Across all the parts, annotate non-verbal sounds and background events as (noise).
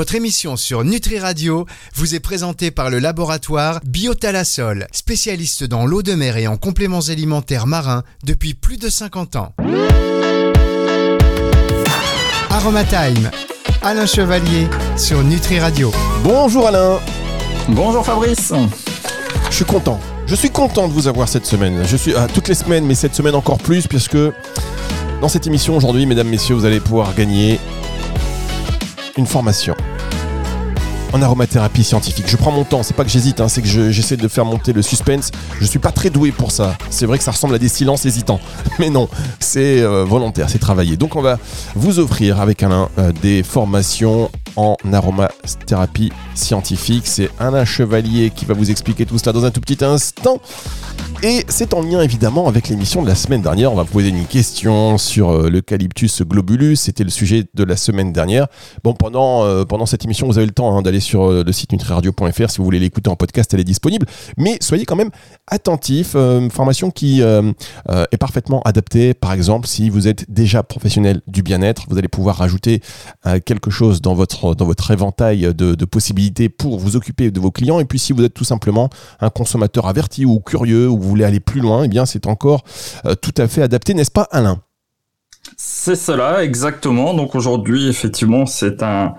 Votre émission sur Nutri Radio vous est présentée par le laboratoire Biotalasol, spécialiste dans l'eau de mer et en compléments alimentaires marins depuis plus de 50 ans. Aromatime, Alain Chevalier sur Nutri Radio. Bonjour Alain, Bonjour Fabrice. je suis content. Je suis content de vous avoir cette semaine. Je suis à toutes les semaines, mais cette semaine encore plus, puisque dans cette émission aujourd'hui, mesdames, messieurs, vous allez pouvoir gagner une formation en aromathérapie scientifique. Je prends mon temps, c'est pas que j'hésite, hein, c'est que je- j'essaie de faire monter le suspense. Je suis pas très doué pour ça. C'est vrai que ça ressemble à des silences hésitants, (laughs) mais non, c'est euh, volontaire, c'est travaillé. Donc on va vous offrir avec Alain euh, des formations en aromathérapie scientifique. C'est Alain Chevalier qui va vous expliquer tout cela dans un tout petit instant. Et c'est en lien évidemment avec l'émission de la semaine dernière. On va poser une question sur euh, l'eucalyptus globulus. C'était le sujet de la semaine dernière. Bon, pendant, euh, pendant cette émission, vous avez le temps hein, d'aller sur euh, le site nutriradio.fr si vous voulez l'écouter en podcast, elle est disponible. Mais soyez quand même attentifs. euh, formation qui est parfaitement adaptée. Par exemple, si vous êtes déjà professionnel du bien-être, vous allez pouvoir rajouter quelque chose dans votre, dans votre éventail de, possibilités pour vous occuper de vos clients. Et puis, si vous êtes tout simplement un consommateur averti ou curieux ou vous voulez aller plus loin, eh bien, c'est encore euh, tout à fait adapté, n'est-ce pas, Alain? C'est cela, exactement. Donc aujourd'hui, effectivement, c'est un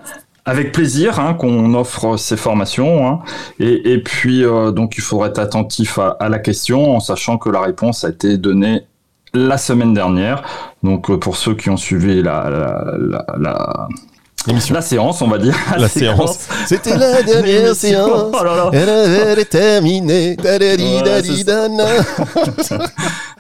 avec plaisir hein, qu'on offre ces formations. hein. Et, et puis, euh, donc, il faudrait être attentif à, la question, en sachant que la réponse a été donnée la semaine dernière. Donc, euh, pour ceux qui ont suivi la. La séance, on va dire. La séance. C'était la dernière séance. Oh là là. Elle avait terminé. Dadadidadidana. (laughs)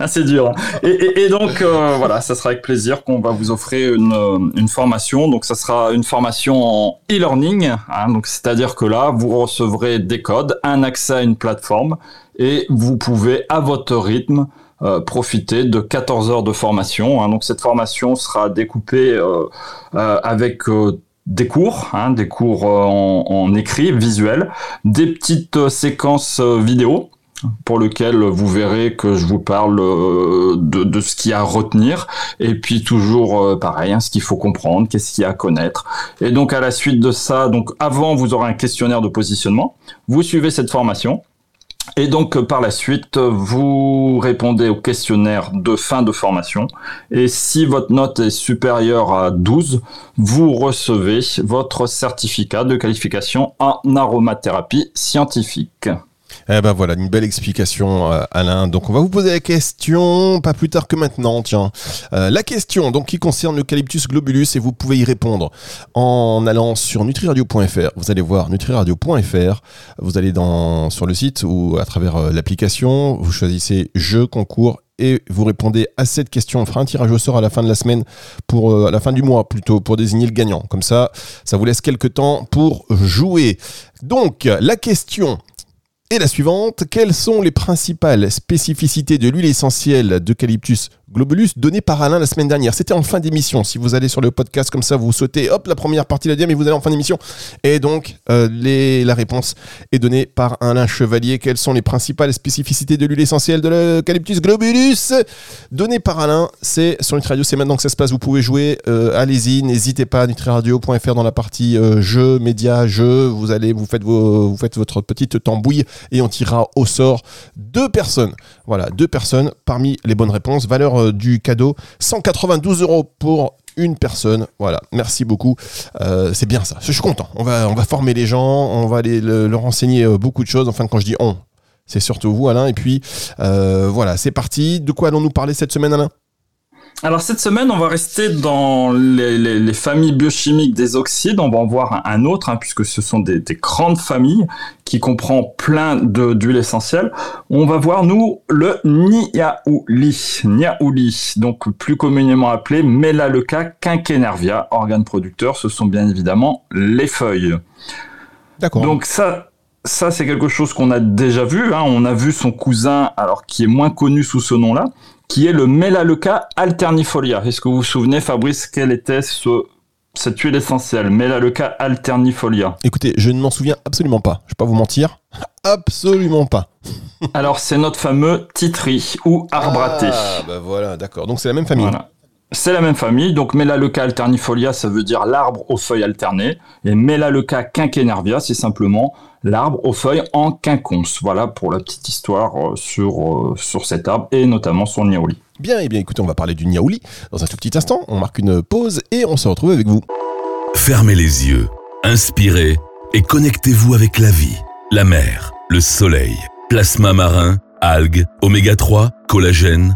Ah, c'est dur. hein. Et, et- et donc, euh, voilà, ça sera avec plaisir qu'on va vous offrir une, une formation. Donc, ça sera une formation en e-learning. hein. donc, c'est-à-dire que là, vous recevrez des codes, un accès à une plateforme et vous pouvez, à votre rythme, profiter de 14 heures de formation. hein. Donc, cette formation sera découpée euh, euh, avec euh, des cours, hein, des cours euh, en, en écrit, visuel, des petites euh, séquences euh, vidéo pour lequel vous verrez que je vous parle euh, de, de ce qu'il y a à retenir et puis toujours euh, pareil hein, ce qu'il faut comprendre qu'est-ce qu'il y a à connaître et donc à la suite de ça donc avant vous aurez un questionnaire de positionnement vous suivez cette formation et donc euh, par la suite vous répondez au questionnaire de fin de formation. Et si votre note est supérieure à 12 vous recevez votre certificat de qualification en aromathérapie scientifique Eh ben voilà, une belle explication, euh, Alain. Donc on va vous poser la question, pas plus tard que maintenant, tiens. Euh, la question, donc qui concerne l'eucalyptus globulus, et vous pouvez y répondre en allant sur nutriradio.fr. Vous allez voir nutriradio.fr. Vous allez dans sur le site ou à travers euh, l'application. Vous choisissez jeu concours et vous répondez à cette question. On fera un tirage au sort à la fin de la semaine, pour à la fin du mois plutôt, pour désigner le gagnant. Comme ça, ça vous laisse quelques temps pour jouer. Donc la question et la suivante, quelles sont les principales spécificités de l'huile essentielle d'eucalyptus globulus donnée par Alain la semaine dernière C'était en fin d'émission. Si vous allez sur le podcast comme ça, vous sautez, hop, la première partie la deuxième et vous allez en fin d'émission. Et donc, euh, la réponse est donnée par Alain Chevalier. Quelles sont les principales spécificités de l'huile essentielle de l'eucalyptus globulus? Donnée par Alain, c'est sur Nutriradio, c'est maintenant que ça se passe. Vous pouvez jouer. euh, Allez-y, n'hésitez pas. Nutriradio.fr dans la partie euh, jeux, médias, jeux. Vous allez, vous faites vous faites votre petite tambouille et on tirera au sort deux personnes. Voilà, deux personnes parmi les bonnes réponses. Valeur euh, du cadeau 192 euros pour une personne. Voilà, merci beaucoup. Euh, c'est bien ça. Je suis content. On va, va former les gens, on va aller le- leur enseigner euh, beaucoup de choses. Enfin, quand je dis on, c'est surtout vous, Alain. Et puis, voilà, c'est parti. De quoi allons-nous parler cette semaine, Alain? Alors cette semaine, on va rester dans les, les- les familles biochimiques des oxydes. On va en voir un, autre, hein, puisque ce sont des, des grandes familles qui comprend plein d'huiles essentielles. On va voir, nous, le niaouli. Niaouli, donc plus communément appelé Melaleuca quinquenervia, organe producteur. Ce sont bien évidemment les feuilles. D'accord. Donc ça, ça c'est quelque chose qu'on a déjà vu. hein. On a vu son cousin, alors qui est moins connu sous ce nom-là, qui est le Melaleuca alternifolia. Est-ce que vous vous souvenez, Fabrice, quel était ce, cette huile essentielle, Melaleuca alternifolia? Écoutez, je ne m'en souviens absolument pas. Je vais pas vous mentir. Absolument pas. (laughs) Alors c'est notre fameux titri ou thé. Ah, bah voilà, d'accord. Donc c'est la même famille. Voilà. C'est la même famille, donc Melaleuca alternifolia, ça veut dire l'arbre aux feuilles alternées, et Melaleuca quinquenervia, c'est simplement l'arbre aux feuilles en quinconce. Voilà pour la petite histoire euh, sur, euh, sur cet arbre, et notamment son niaouli. Bien, et eh bien écoutez, on va parler du niaouli dans un tout petit instant. On marque une pause et on se retrouve avec vous. Fermez les yeux, inspirez et connectez-vous avec la vie, la mer, le soleil, plasma marin, algues, oméga 3, collagène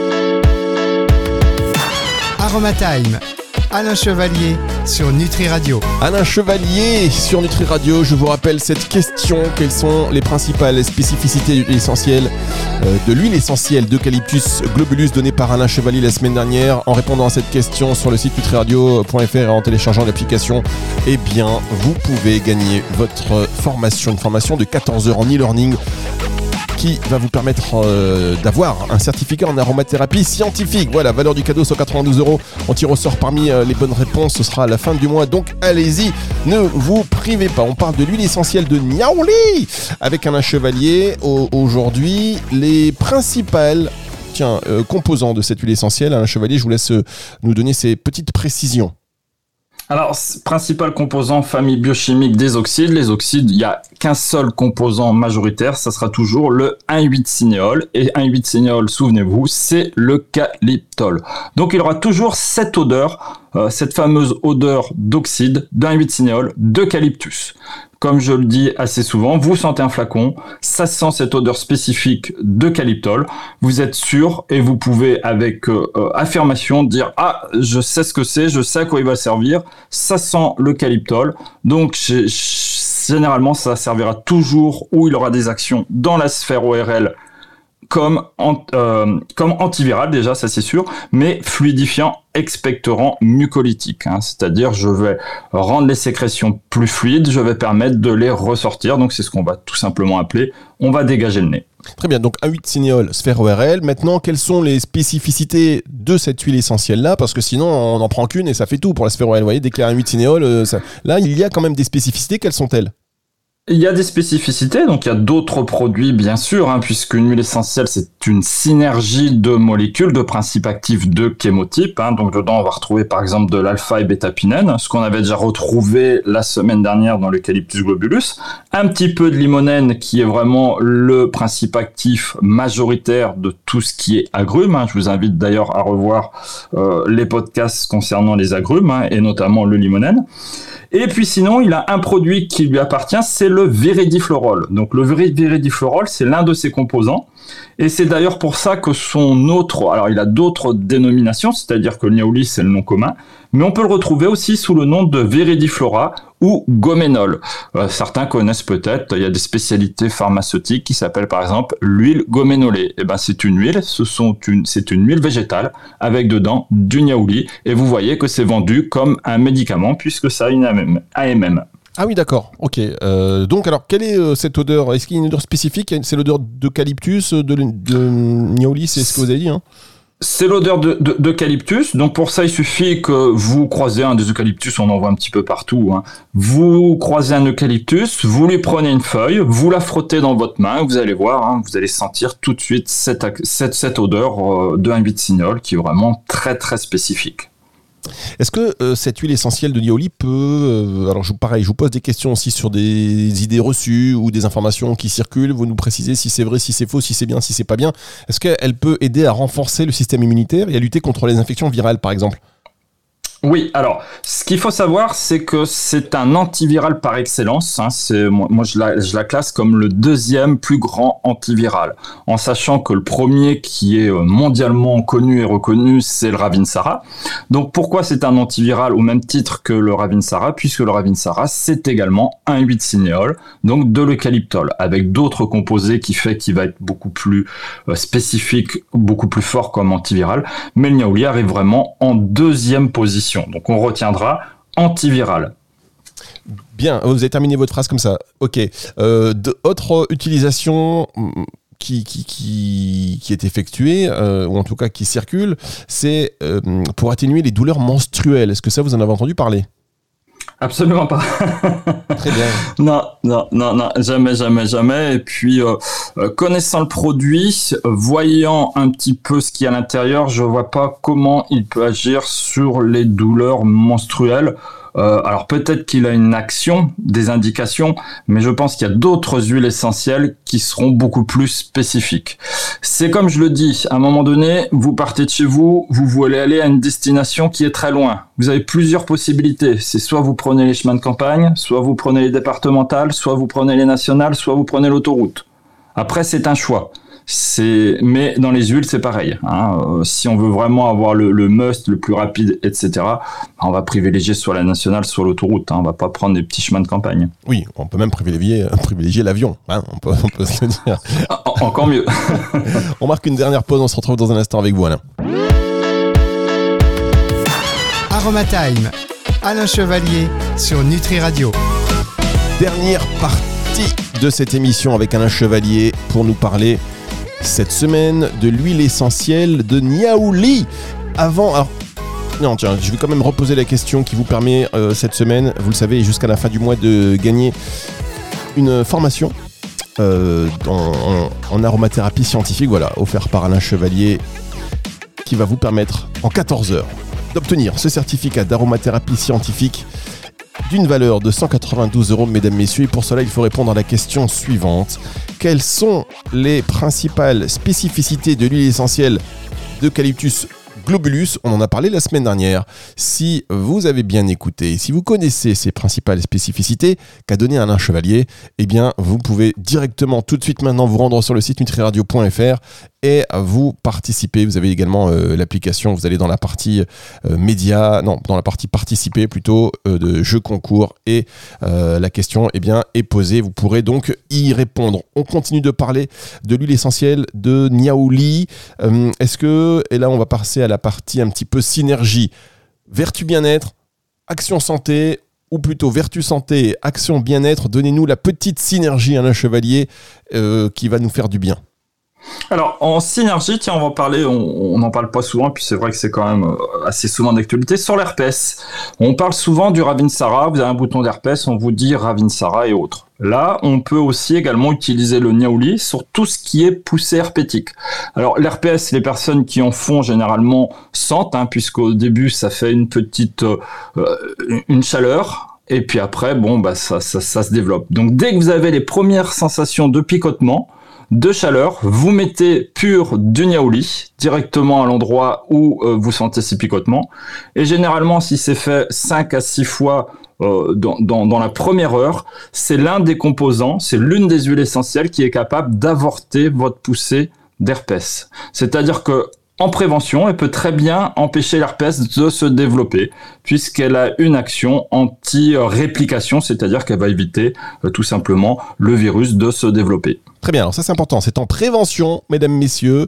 Alain Chevalier sur Nutri Radio. Alain Chevalier sur Nutri Radio, je vous rappelle cette question. Quelles sont les principales spécificités essentielles euh, de l'huile essentielle d'eucalyptus globulus donnée par Alain Chevalier la semaine dernière? En répondant à cette question sur le site nutriradio.fr et en téléchargeant l'application, eh bien, vous pouvez gagner votre formation, une formation de 14 heures en e-learning qui va vous permettre euh, d'avoir un certificat en aromathérapie scientifique. Voilà, valeur du cadeau 192 euros. On tire au sort parmi euh, les bonnes réponses. Ce sera à la fin du mois. Donc allez-y, ne vous privez pas. On parle de l'huile essentielle de Niaouli avec un chevalier. Aujourd'hui, les principales tiens, euh, composants de cette huile essentielle. Alain Chevalier, je vous laisse nous donner ces petites précisions. Alors, principal composant famille biochimique des oxydes. Les oxydes, il n'y a qu'un seul composant majoritaire, ça sera toujours le 1,8-cinéol. Et 1,8-cinéol, souvenez-vous, c'est le calyptol. Donc, il aura toujours cette odeur, euh, cette fameuse odeur d'oxyde d'1,8-cinéol d'eucalyptus comme je le dis assez souvent, vous sentez un flacon, ça sent cette odeur spécifique d'eucalyptol, vous êtes sûr et vous pouvez avec euh, euh, affirmation dire ah je sais ce que c'est, je sais à quoi il va servir, ça sent l'eucalyptol, donc généralement ça servira toujours où il aura des actions dans la sphère ORL comme, euh, comme antiviral déjà, ça c'est sûr, mais fluidifiant, expectorant, mucolytique. Hein. C'est-à-dire je vais rendre les sécrétions plus fluides, je vais permettre de les ressortir. Donc c'est ce qu'on va tout simplement appeler, on va dégager le nez. Très bien, donc A8 cinéol, sphère ORL. Maintenant, quelles sont les spécificités de cette huile essentielle-là? Parce que sinon, on n'en prend qu'une et ça fait tout pour la sphère ORL. Vous voyez, dès qu'il y a un 8 cinéol, euh, là, il y a quand même des spécificités. Quelles sont-elles? Il y a des spécificités, donc il y a d'autres produits bien sûr, hein, puisqu'une huile essentielle c'est une synergie de molécules, de principes actifs de chémotypes. Hein, donc dedans on va retrouver par exemple de l'alpha et bêta-pinène, ce qu'on avait déjà retrouvé la semaine dernière dans l'eucalyptus globulus, un petit peu de limonène qui est vraiment le principe actif majoritaire de tout ce qui est agrumes. Hein. Je vous invite d'ailleurs à revoir euh, les podcasts concernant les agrumes et notamment le limonène. Et puis sinon, il a un produit qui lui appartient, c'est le viridiflorol. Donc le viridiflorol, c'est l'un de ses composants. Et c'est d'ailleurs pour ça que son autre, alors il a d'autres dénominations, c'est-à-dire que le niaouli c'est le nom commun, mais on peut le retrouver aussi sous le nom de viridiflora ou goménol. Euh, certains connaissent peut-être, il y a des spécialités pharmaceutiques qui s'appellent par exemple l'huile goménolée. Et eh ben c'est une huile, c'est une huile végétale avec dedans du niaouli et vous voyez que c'est vendu comme un médicament puisque ça a une AMM. Ah oui, d'accord. Ok. Euh, donc, alors, quelle est euh, cette odeur? Est-ce qu'il y a une odeur spécifique? C'est l'odeur d'eucalyptus, de, de, de c'est ce que vous avez dit hein? C'est l'odeur d'eucalyptus. Donc pour ça, il suffit que vous croisez un des eucalyptus, on en voit un petit peu partout. Hein. Vous croisez un eucalyptus, vous lui prenez une feuille, vous la frottez dans votre main, vous allez voir, hein, vous allez sentir tout de suite cette, cette, cette odeur euh, de 1 signol qui est vraiment très très spécifique. Est-ce que euh, cette huile essentielle de Nioli peut, euh, alors je, pareil, je vous pose des questions aussi sur des idées reçues ou des informations qui circulent, vous nous précisez si c'est vrai, si c'est faux, si c'est bien, si c'est pas bien. Est-ce qu'elle peut aider à renforcer le système immunitaire et à lutter contre les infections virales par exemple? Oui, alors, ce qu'il faut savoir, c'est que c'est un antiviral par excellence. Hein, moi, je, la, classe comme le deuxième plus grand antiviral, en sachant que le premier qui est euh, mondialement connu et reconnu, c'est le Ravinsara. Donc, pourquoi c'est un antiviral au même titre que le Ravinsara? Puisque le Ravinsara, c'est également un 8 cinéol, donc de l'eucalyptol, avec d'autres composés qui fait qu'il va être beaucoup plus euh, spécifique, beaucoup plus fort comme antiviral. Mais le Niaouli arrive vraiment en deuxième position Donc on retiendra antiviral. Bien, vous avez terminé votre phrase comme ça. Ok. Euh, autre utilisation mm, qui, qui, qui, est effectuée, euh, ou en tout cas qui circule, c'est euh, pour atténuer les douleurs menstruelles. Est-ce que ça, vous en avez entendu parler? Absolument pas. (laughs) Très bien. Non, non, non, non, jamais, jamais, jamais. Et puis, euh, euh, connaissant le produit, voyant un petit peu ce qu'il y a à l'intérieur, je vois pas comment il peut agir sur les douleurs menstruelles. Euh, alors peut-être qu'il a une action, des indications, mais je pense qu'il y a d'autres huiles essentielles qui seront beaucoup plus spécifiques. C'est comme je le dis, à un moment donné, vous partez de chez vous, vous voulez aller à une destination qui est très loin. Vous avez plusieurs possibilités. C'est soit vous prenez les chemins de campagne, soit vous prenez les départementales, soit vous prenez les nationales, soit vous prenez l'autoroute. Après, c'est un choix. C'est, mais dans les huiles, c'est pareil. Hein. Euh, si on veut vraiment avoir le, must, le plus rapide, etc., on va privilégier soit la nationale, soit l'autoroute. Hein. On va pas prendre des petits chemins de campagne. Oui, on peut même privilégier, (laughs) privilégier l'avion. Hein. On, peut, se le dire. Encore mieux. (laughs) on marque une dernière pause. On se retrouve dans un instant avec vous, Alain. Aromatime, Alain Chevalier sur Nutri Radio. Dernière partie de cette émission avec Alain Chevalier pour nous parler cette semaine de l'huile essentielle de Niaouli. Avant, alors, non, tiens, je vais quand même reposer la question qui vous permet euh, cette semaine, vous le savez, jusqu'à la fin du mois, de gagner une formation euh, en, aromathérapie scientifique, voilà, offert par Alain Chevalier, qui va vous permettre en 14 heures d'obtenir ce certificat d'aromathérapie scientifique d'une valeur de 192 euros, mesdames, messieurs. Et pour cela, il faut répondre à la question suivante. Quelles sont les principales spécificités de l'huile essentielle d'eucalyptus globulus, on en a parlé la semaine dernière. Si vous avez bien écouté, si vous connaissez ces principales spécificités qu'a donné Alain Chevalier, eh bien, vous pouvez directement, tout de suite maintenant, vous rendre sur le site nutriradio.fr et vous participez. Vous avez également euh, l'application, vous allez dans la partie euh, média, non, dans la partie participer plutôt euh, de jeu concours et la question eh bien, est posée. Vous pourrez donc y répondre. On continue de parler de l'huile essentielle de Niaouli. Est-ce que, et là on va passer à la partie un petit peu synergie, vertu bien-être, action santé, ou plutôt vertu santé, action bien-être, donnez-nous la petite synergie Alain Chevalier qui va nous faire du bien. Alors en synergie, tiens, on va en parler, on n'en parle pas souvent, puis c'est vrai que c'est quand même euh, assez souvent d'actualité, sur l'herpès. On parle souvent du Ravinsara, vous avez un bouton d'herpès, on vous dit Ravinsara et autres. Là, on peut aussi également utiliser le Niaouli sur tout ce qui est poussée herpétique. Alors l'herpès, les personnes qui en font généralement sentent, hein, puisqu'au début ça fait une petite euh, une chaleur, et puis après, bon, bah ça, ça, ça se développe. Donc dès que vous avez les premières sensations de picotement, de chaleur, vous mettez pur du niaouli directement à l'endroit où euh, vous sentez ces picotements. Et généralement, si c'est fait 5 à 6 fois euh, dans, dans, la première heure, c'est l'un des composants, c'est l'une des huiles essentielles qui est capable d'avorter votre poussée d'herpès. C'est-à-dire que en prévention, elle peut très bien empêcher l'herpès de se développer, puisqu'elle a une action anti-réplication, c'est-à-dire qu'elle va éviter euh, tout simplement le virus de se développer. Très bien, ça c'est important, c'est en prévention, mesdames, messieurs.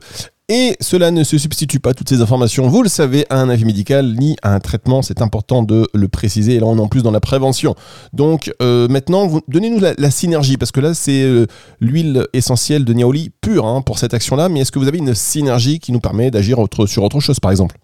Et cela ne se substitue pas, toutes ces informations, vous le savez, à un avis médical ni à un traitement. C'est important de le préciser. Et là, on est en plus dans la prévention. Donc euh, maintenant, donnez-nous la, synergie, parce que là, c'est euh, l'huile essentielle de Niaoli pure hein, pour cette action-là. Mais est-ce que vous avez une synergie qui nous permet d'agir sur autre chose, par exemple?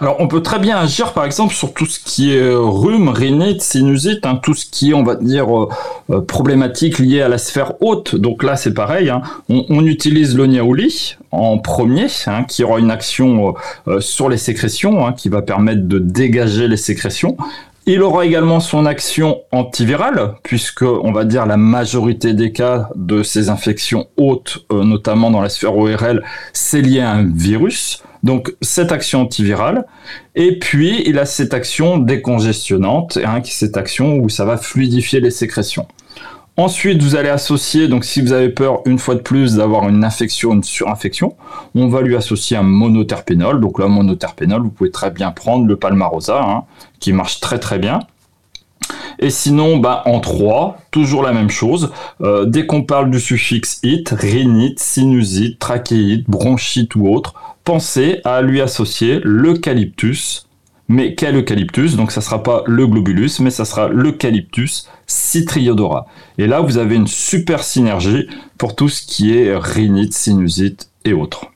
Alors, on peut très bien agir, par exemple, sur tout ce qui est euh, rhume, rhinite, sinusite, hein, tout ce qui est, on va dire, euh, euh, problématique liée à la sphère haute. Donc là, c'est pareil. Hein. On, utilise le niaouli en premier, hein, qui aura une action sur les sécrétions, qui va permettre de dégager les sécrétions. Il aura également son action antivirale, puisque on va dire la majorité des cas de ces infections hautes, notamment dans la sphère ORL, c'est lié à un virus. Donc cette action antivirale, et puis il a cette action décongestionnante, hein, cette action où ça va fluidifier les sécrétions. Ensuite, vous allez associer, donc si vous avez peur une fois de plus d'avoir une infection, une surinfection, on va lui associer un monoterpénol. Donc là, monoterpénol, vous pouvez très bien prendre le palmarosa, hein, qui marche très très bien. Et sinon, bah, en 3, toujours la même chose. Euh, dès qu'on parle du suffixe it, rhinite, sinusite, trachéite, bronchite ou autre, pensez à lui associer l'eucalyptus mais quel eucalyptus? Donc ça sera pas le globulus, mais ça sera l'eucalyptus citriodora. Et là, vous avez une super synergie pour tout ce qui est rhinite, sinusite et autres.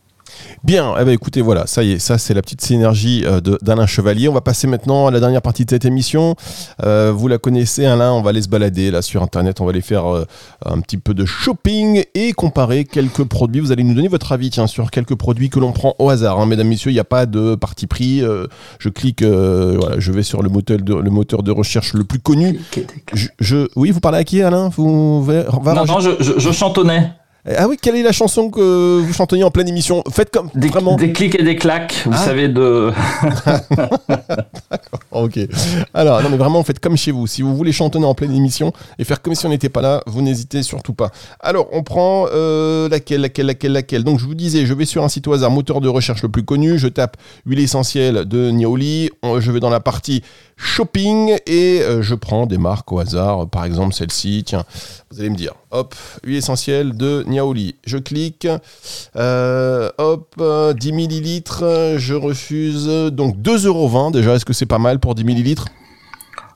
Bien, eh ben, écoutez, voilà, ça y est, ça c'est la petite synergie euh, d'Alain Chevalier. On va passer maintenant à la dernière partie de cette émission. Euh, vous la connaissez, Alain, on va aller se balader là sur Internet, on va aller faire euh, un petit peu de shopping et comparer quelques produits. Vous allez nous donner votre avis tiens, sur quelques produits que l'on prend au hasard. Hein. Mesdames, Messieurs, il n'y a pas de parti pris. je clique, voilà, je vais sur le moteur, de, le moteur de recherche le plus connu. Je, oui, vous parlez à qui, Alain? Vous, Non, non, je, je chantonnais. Ah oui, quelle est la chanson que vous chantonniez en pleine émission? Faites comme des, vraiment des clics et des claques, vous ah. savez de. (laughs) ok. Alors non mais vraiment faites comme chez vous. Si vous voulez chantonner en pleine émission et faire comme si on n'était pas là, vous n'hésitez surtout pas. Alors on prend euh, laquelle, laquelle, laquelle, laquelle? Donc je vous disais, je vais sur un site au hasard, moteur de recherche le plus connu. Je tape huile essentielle de Niaoli. Je vais dans la partie shopping et euh, je prends des marques au hasard. Par exemple celle-ci. Tiens, vous allez me dire. Hop, huile essentielle de Niaoli. Je clique. Euh, hop, 10 millilitres. Je refuse. Donc 2,20€ déjà. Est-ce que c'est pas mal pour 10 millilitres?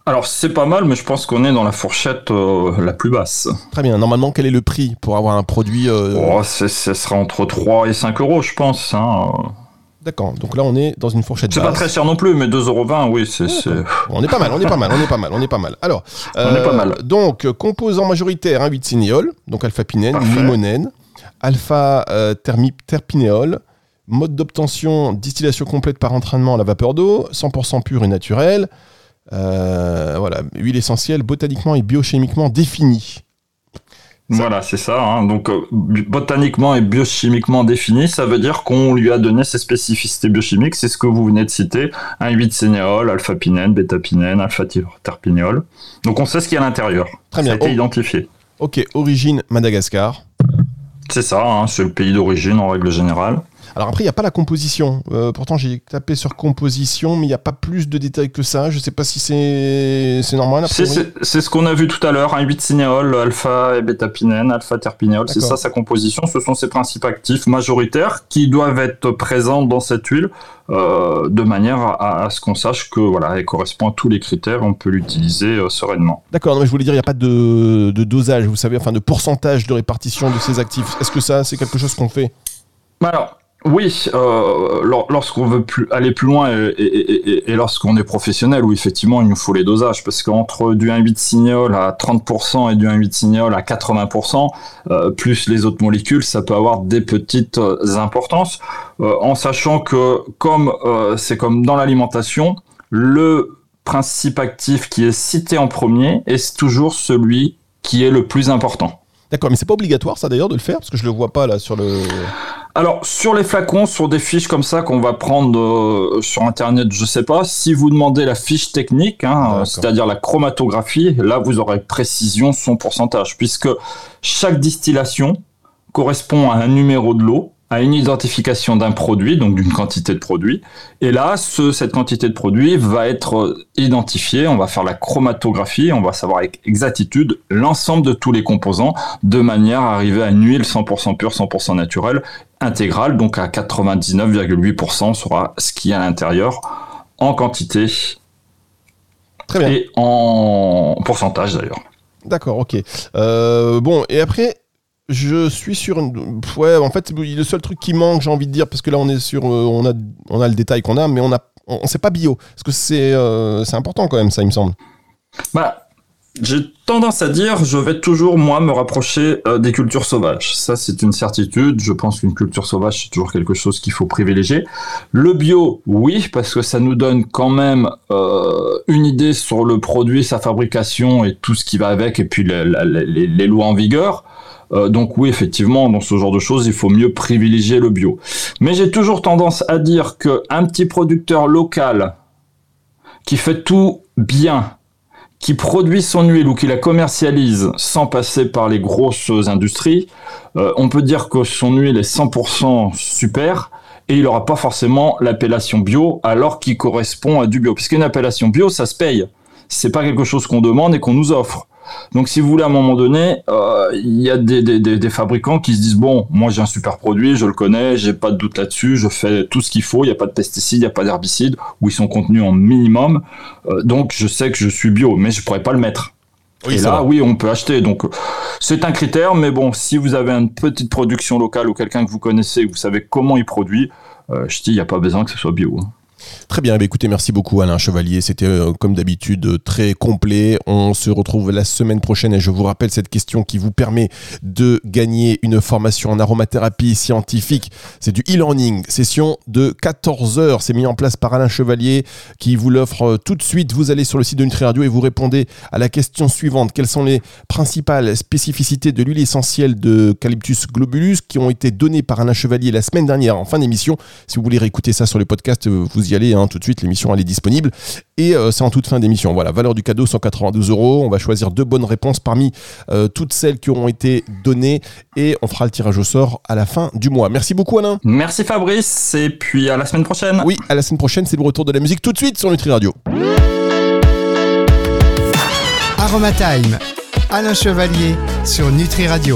Alors c'est pas mal, mais je pense qu'on est dans la fourchette euh, la plus basse. Très bien. Normalement, quel est le prix pour avoir un produit euh, oh, Ce sera entre 3 et 5 euros, je pense. Hein. D'accord. Donc là, on est dans une fourchette. C'est pas très cher non plus, mais 2,20€, oui, c'est. On est pas mal, on est pas mal, on est pas mal, on est pas mal. Alors, (laughs) on est pas mal. Donc, composant majoritaire, un 8 donc alpha-pinène, limonène, alpha euh, terpinéol, mode d'obtention, distillation complète par entraînement à la vapeur d'eau, 100% pur et naturel. Euh, voilà, huile essentielle botaniquement et biochimiquement définie. Voilà, c'est ça. Hein. Donc, euh, botaniquement et biochimiquement définie, ça veut dire qu'on lui a donné ses spécificités biochimiques. C'est ce que vous venez de citer un 8 sénéol, alpha-pinène, bêta-pinène, alpha-terpinéol. Donc, on sait ce qu'il y a à l'intérieur. Très bien. Ça a été identifié. Ok, origine Madagascar. C'est ça, hein, c'est le pays d'origine en règle générale. Alors après, il n'y a pas la composition. Euh, pourtant, j'ai tapé sur composition, mais il n'y a pas plus de détails que ça. Je ne sais pas si c'est normal. C'est ce qu'on a vu tout à l'heure, un 8 cinéol, alpha et bêta-pinène, alpha-terpinéol. C'est ça sa composition. Ce sont ses principes actifs majoritaires qui doivent être présents dans cette huile euh, de manière à, ce qu'on sache que voilà, elle correspond à tous les critères. On peut l'utiliser euh, sereinement. D'accord, mais je voulais dire, il n'y a pas de, dosage, vous savez, enfin de pourcentage de répartition de ces actifs. Est-ce que ça, c'est quelque chose qu'on fait? Alors, oui, euh, lorsqu'on veut plus, aller plus loin et, lorsqu'on est professionnel, oui, effectivement, il nous faut les dosages, parce qu'entre du 1,8 signol à 30% et du 1,8 signol à 80%, euh, plus les autres molécules, ça peut avoir des petites euh, importances, en sachant que comme c'est comme dans l'alimentation, le principe actif qui est cité en premier est toujours celui qui est le plus important. D'accord, mais c'est pas obligatoire ça d'ailleurs de le faire? Parce que je le vois pas là sur le. Alors sur les flacons, sur des fiches comme ça qu'on va prendre euh, sur internet, je sais pas. Si vous demandez la fiche technique, hein, c'est-à-dire la chromatographie, là vous aurez précision son pourcentage, puisque chaque distillation correspond à un numéro de l'eau à une identification d'un produit, donc d'une quantité de produit. Et là, cette quantité de produit va être identifiée, on va faire la chromatographie, on va savoir avec exactitude l'ensemble de tous les composants, de manière à arriver à une huile 100% pure, 100% naturelle, intégrale, donc à 99,8% sera ce qu'il y a à l'intérieur, en quantité Très bien. et en pourcentage d'ailleurs. D'accord, ok. Euh, bon, et après, je suis sur une. Ouais, en fait, le seul truc qui manque, j'ai envie de dire, parce que là, on est sur. Euh, on, a, on a le détail qu'on a, mais on a. On, sait pas bio. Parce que c'est euh, important quand même, ça, il me semble. Bah, j'ai tendance à dire, je vais toujours, moi, me rapprocher euh, des cultures sauvages. Ça, c'est une certitude. Je pense qu'une culture sauvage, c'est toujours quelque chose qu'il faut privilégier. Le bio, oui, parce que ça nous donne quand même une idée sur le produit, sa fabrication et tout ce qui va avec, et puis les, les lois en vigueur. Euh, donc oui, effectivement, dans ce genre de choses, il faut mieux privilégier le bio. Mais j'ai toujours tendance à dire qu'un petit producteur local qui fait tout bien, qui produit son huile ou qui la commercialise sans passer par les grosses industries, euh, on peut dire que son huile est 100% super et il n'aura pas forcément l'appellation bio alors qu'il correspond à du bio. Puisqu'une appellation bio, ça se paye. C'est pas quelque chose qu'on demande et qu'on nous offre. Donc si vous voulez à un moment donné, euh, il y a des, des, des, fabricants qui se disent bon, moi j'ai un super produit, je le connais, j'ai pas de doute là-dessus, je fais tout ce qu'il faut, il n'y a pas de pesticides, il n'y a pas d'herbicides, ou ils sont contenus en minimum, euh, donc je sais que je suis bio, mais je pourrais pas le mettre. et là, oui, on peut acheter. Donc, c'est un critère, mais bon, si vous avez une petite production locale ou quelqu'un que vous connaissez, vous savez comment il produit, euh, je dis, il n'y a pas besoin que ce soit bio. Hein. Très bien, bah, écoutez, merci beaucoup Alain Chevalier. C'était euh, comme d'habitude très complet. On se retrouve la semaine prochaine et je vous rappelle cette question qui vous permet de gagner une formation en aromathérapie scientifique. C'est du e-learning, session de 14 heures. C'est mis en place par Alain Chevalier qui vous l'offre euh, tout de suite. Vous allez sur le site de Nutri Radio et vous répondez à la question suivante. Quelles sont les principales spécificités de l'huile essentielle de Calyptus globulus qui ont été données par Alain Chevalier la semaine dernière en fin d'émission? Si vous voulez réécouter ça sur le podcast, euh, vous y allez hein, tout de suite. L'émission, elle est disponible. Et euh, c'est en toute fin d'émission. Voilà, valeur du cadeau 192 euros. On va choisir deux bonnes réponses parmi euh, toutes celles qui auront été données. Et on fera le tirage au sort à la fin du mois. Merci beaucoup, Alain. Merci, Fabrice. Et puis à la semaine prochaine. Oui, à la semaine prochaine. C'est le retour de la musique tout de suite sur Nutri Radio. Aroma Time. Alain Chevalier sur Nutri Radio.